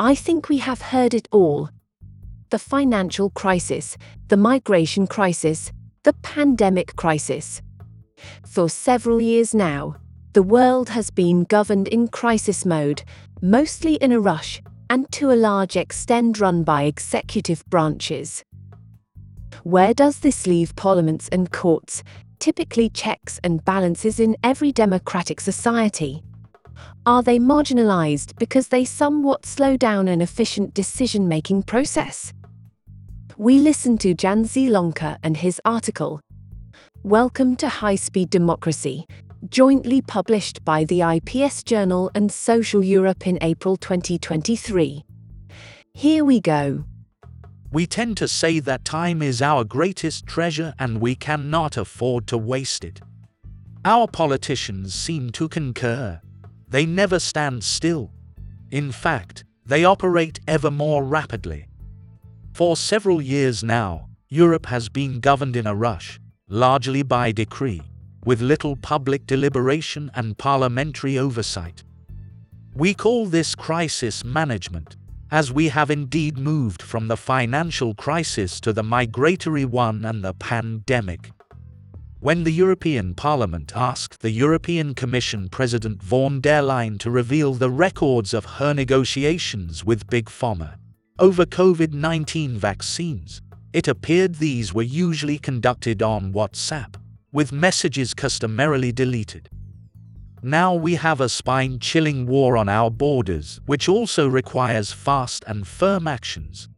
I think we have heard it all. The financial crisis, the migration crisis, the pandemic crisis. For several years now, the world has been governed in crisis mode, mostly in a rush, and to a large extent run by executive branches. Where does this leave parliaments and courts, typically checks and balances in every democratic society? Are they marginalized because they somewhat slow down an efficient decision making process? We listen to Jan Zielonka and his article. Welcome to High Speed Democracy, jointly published by the IPS Journal and Social Europe in April 2023. Here we go. We tend to say that time is our greatest treasure and we cannot afford to waste it. Our politicians seem to concur. They never stand still. In fact, they operate ever more rapidly. For several years now, Europe has been governed in a rush, largely by decree, with little public deliberation and parliamentary oversight. We call this crisis management as we have indeed moved from the financial crisis to the migratory one and the pandemic. When the European Parliament asked the European Commission President von der Leyen to reveal the records of her negotiations with Big Pharma over COVID 19 vaccines, it appeared these were usually conducted on WhatsApp, with messages customarily deleted. Now we have a spine chilling war on our borders, which also requires fast and firm actions.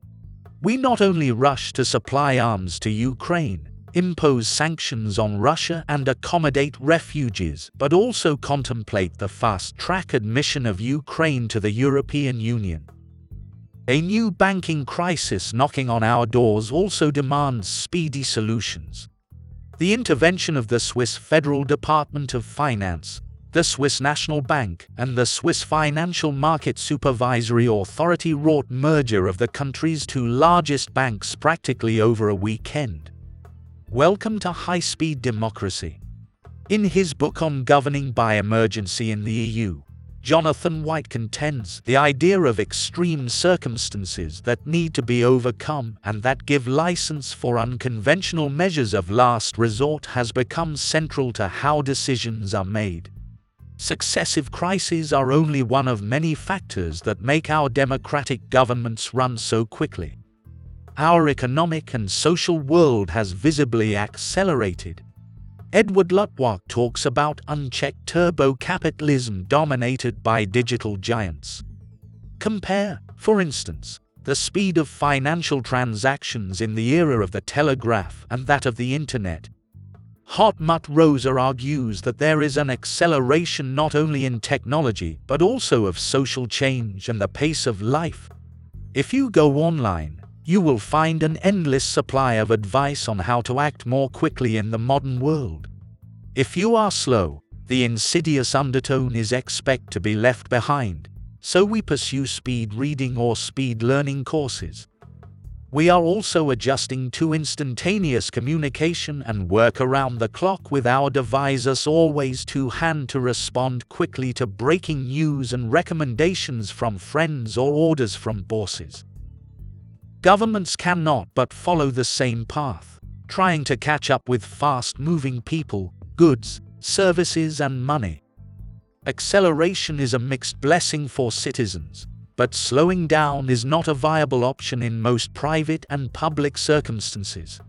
We not only rush to supply arms to Ukraine, impose sanctions on Russia, and accommodate refugees, but also contemplate the fast track admission of Ukraine to the European Union. A new banking crisis knocking on our doors also demands speedy solutions. The intervention of the Swiss Federal Department of Finance the Swiss National Bank and the Swiss Financial Market Supervisory Authority wrought merger of the country's two largest banks practically over a weekend. Welcome to High Speed Democracy. In his book on governing by emergency in the EU, Jonathan White contends the idea of extreme circumstances that need to be overcome and that give license for unconventional measures of last resort has become central to how decisions are made. Successive crises are only one of many factors that make our democratic governments run so quickly. Our economic and social world has visibly accelerated. Edward Luttwak talks about unchecked turbo capitalism dominated by digital giants. Compare, for instance, the speed of financial transactions in the era of the telegraph and that of the Internet, Hartmut Rosa argues that there is an acceleration not only in technology but also of social change and the pace of life. If you go online, you will find an endless supply of advice on how to act more quickly in the modern world. If you are slow, the insidious undertone is expect to be left behind, so we pursue speed reading or speed learning courses. We are also adjusting to instantaneous communication and work around the clock with our devices always to hand to respond quickly to breaking news and recommendations from friends or orders from bosses. Governments cannot but follow the same path, trying to catch up with fast moving people, goods, services, and money. Acceleration is a mixed blessing for citizens but slowing down is not a viable option in most private and public circumstances.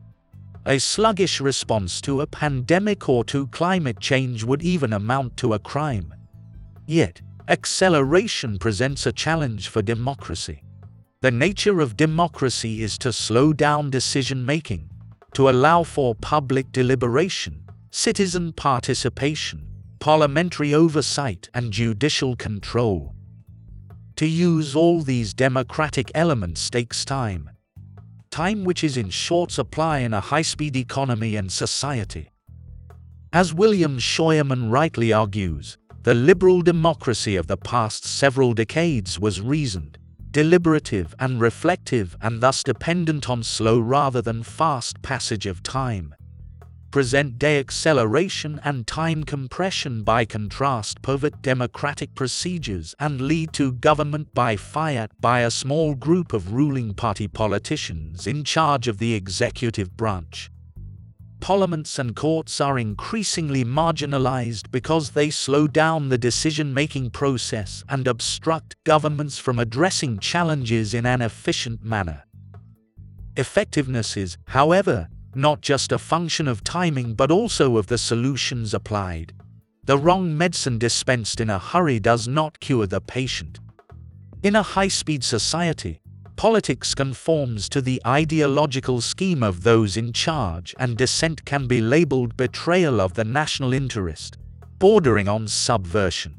A sluggish response to a pandemic or to climate change would even amount to a crime. Yet, acceleration presents a challenge for democracy. The nature of democracy is to slow down decision making, to allow for public deliberation, citizen participation, parliamentary oversight, and judicial control. To use all these democratic elements takes time. Time which is in short supply in a high speed economy and society. As William Scheuerman rightly argues, the liberal democracy of the past several decades was reasoned, deliberative, and reflective, and thus dependent on slow rather than fast passage of time. present day acceleration and time compression by contrast pervert democratic procedures and lead to government by fiat by a small group of ruling party politicians in charge of the executive branch parliaments and courts are increasingly marginalized because they slow down the decision making process and obstruct governments from addressing challenges in an efficient manner. Effectiveness is, however, not just a function of timing but also of the solutions applied. The wrong medicine dispensed in a hurry does not cure the patient. In a high speed society, Politics conforms to the ideological scheme of those in charge, and dissent can be labeled betrayal of the national interest, bordering on subversion.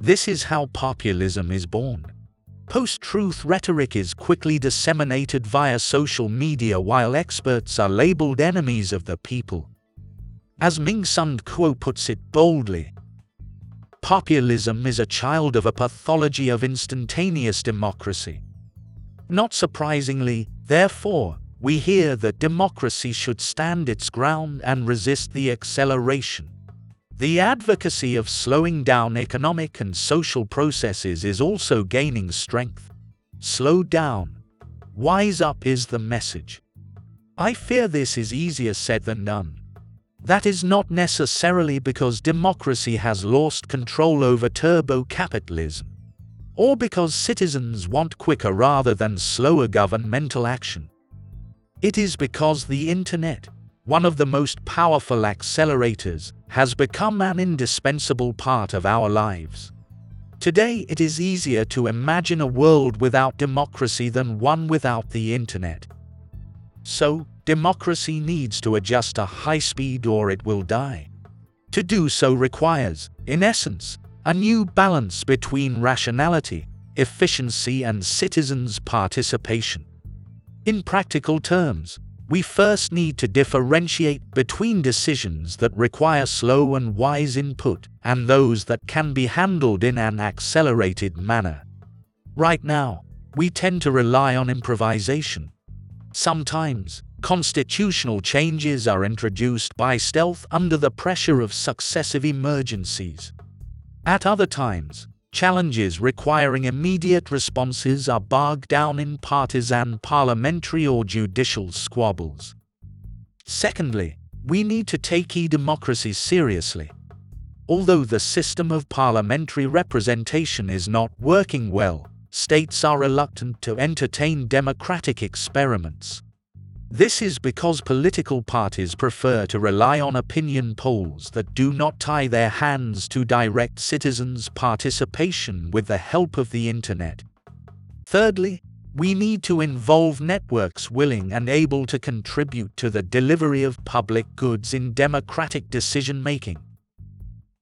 This is how populism is born. Post truth rhetoric is quickly disseminated via social media while experts are labeled enemies of the people. As Ming-Sung Kuo puts it boldly, populism is a child of a pathology of instantaneous democracy. Not surprisingly, therefore, we hear that democracy should stand its ground and resist the acceleration. The advocacy of slowing down economic and social processes is also gaining strength. Slow down. Wise up is the message. I fear this is easier said than done. That is not necessarily because democracy has lost control over turbo capitalism or because citizens want quicker rather than slower governmental action. It is because the Internet, one of the most powerful accelerators, has become an indispensable part of our lives. Today, it is easier to imagine a world without democracy than one without the Internet. So, democracy needs to adjust to high speed or it will die. To do so requires, in essence, a new balance between rationality, efficiency, and citizens' participation. In practical terms, we first need to differentiate between decisions that require slow and wise input and those that can be handled in an accelerated manner. Right now, we tend to rely on improvisation. Sometimes, constitutional changes are introduced by stealth under the pressure of successive emergencies. At other times, challenges requiring immediate responses are bogged down in partisan parliamentary or judicial squabbles. Secondly, we need to take e-democracy seriously. Although the system of parliamentary representation is not working well, states are reluctant to entertain democratic experiments. This is because political parties prefer to rely on opinion polls that do not tie their hands to direct citizens' participation with the help of the Internet. Thirdly, we need to involve networks willing and able to contribute to the delivery of public goods in democratic decision making.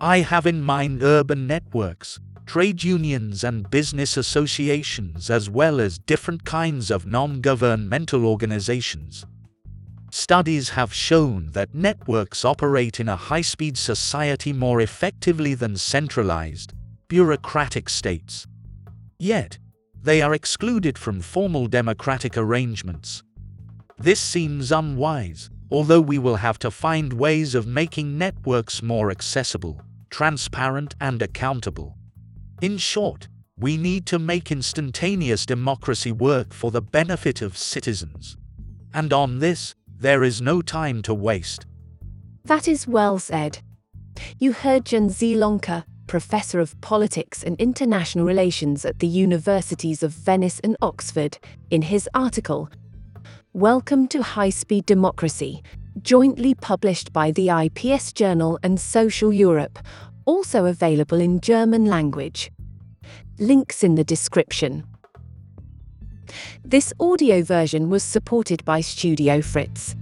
I have in mind urban networks, trade unions and business associations as well as different kinds of non-governmental organizations. Studies have shown that networks operate in a high-speed society more effectively than centralized, bureaucratic states. Yet, they are excluded from formal democratic arrangements. This seems unwise, although we will have to find ways of making networks more accessible, transparent and accountable. In short, we need to make instantaneous democracy work for the benefit of citizens. And on this, there is no time to waste. That is well said. You heard John Zielonka, Professor of Politics and International Relations at the Universities of Venice and Oxford, in his article, Welcome to High Speed Democracy, jointly published by the IPS Journal and Social Europe, also available in German language. Links in the description. This audio version was supported by Studio Fritz.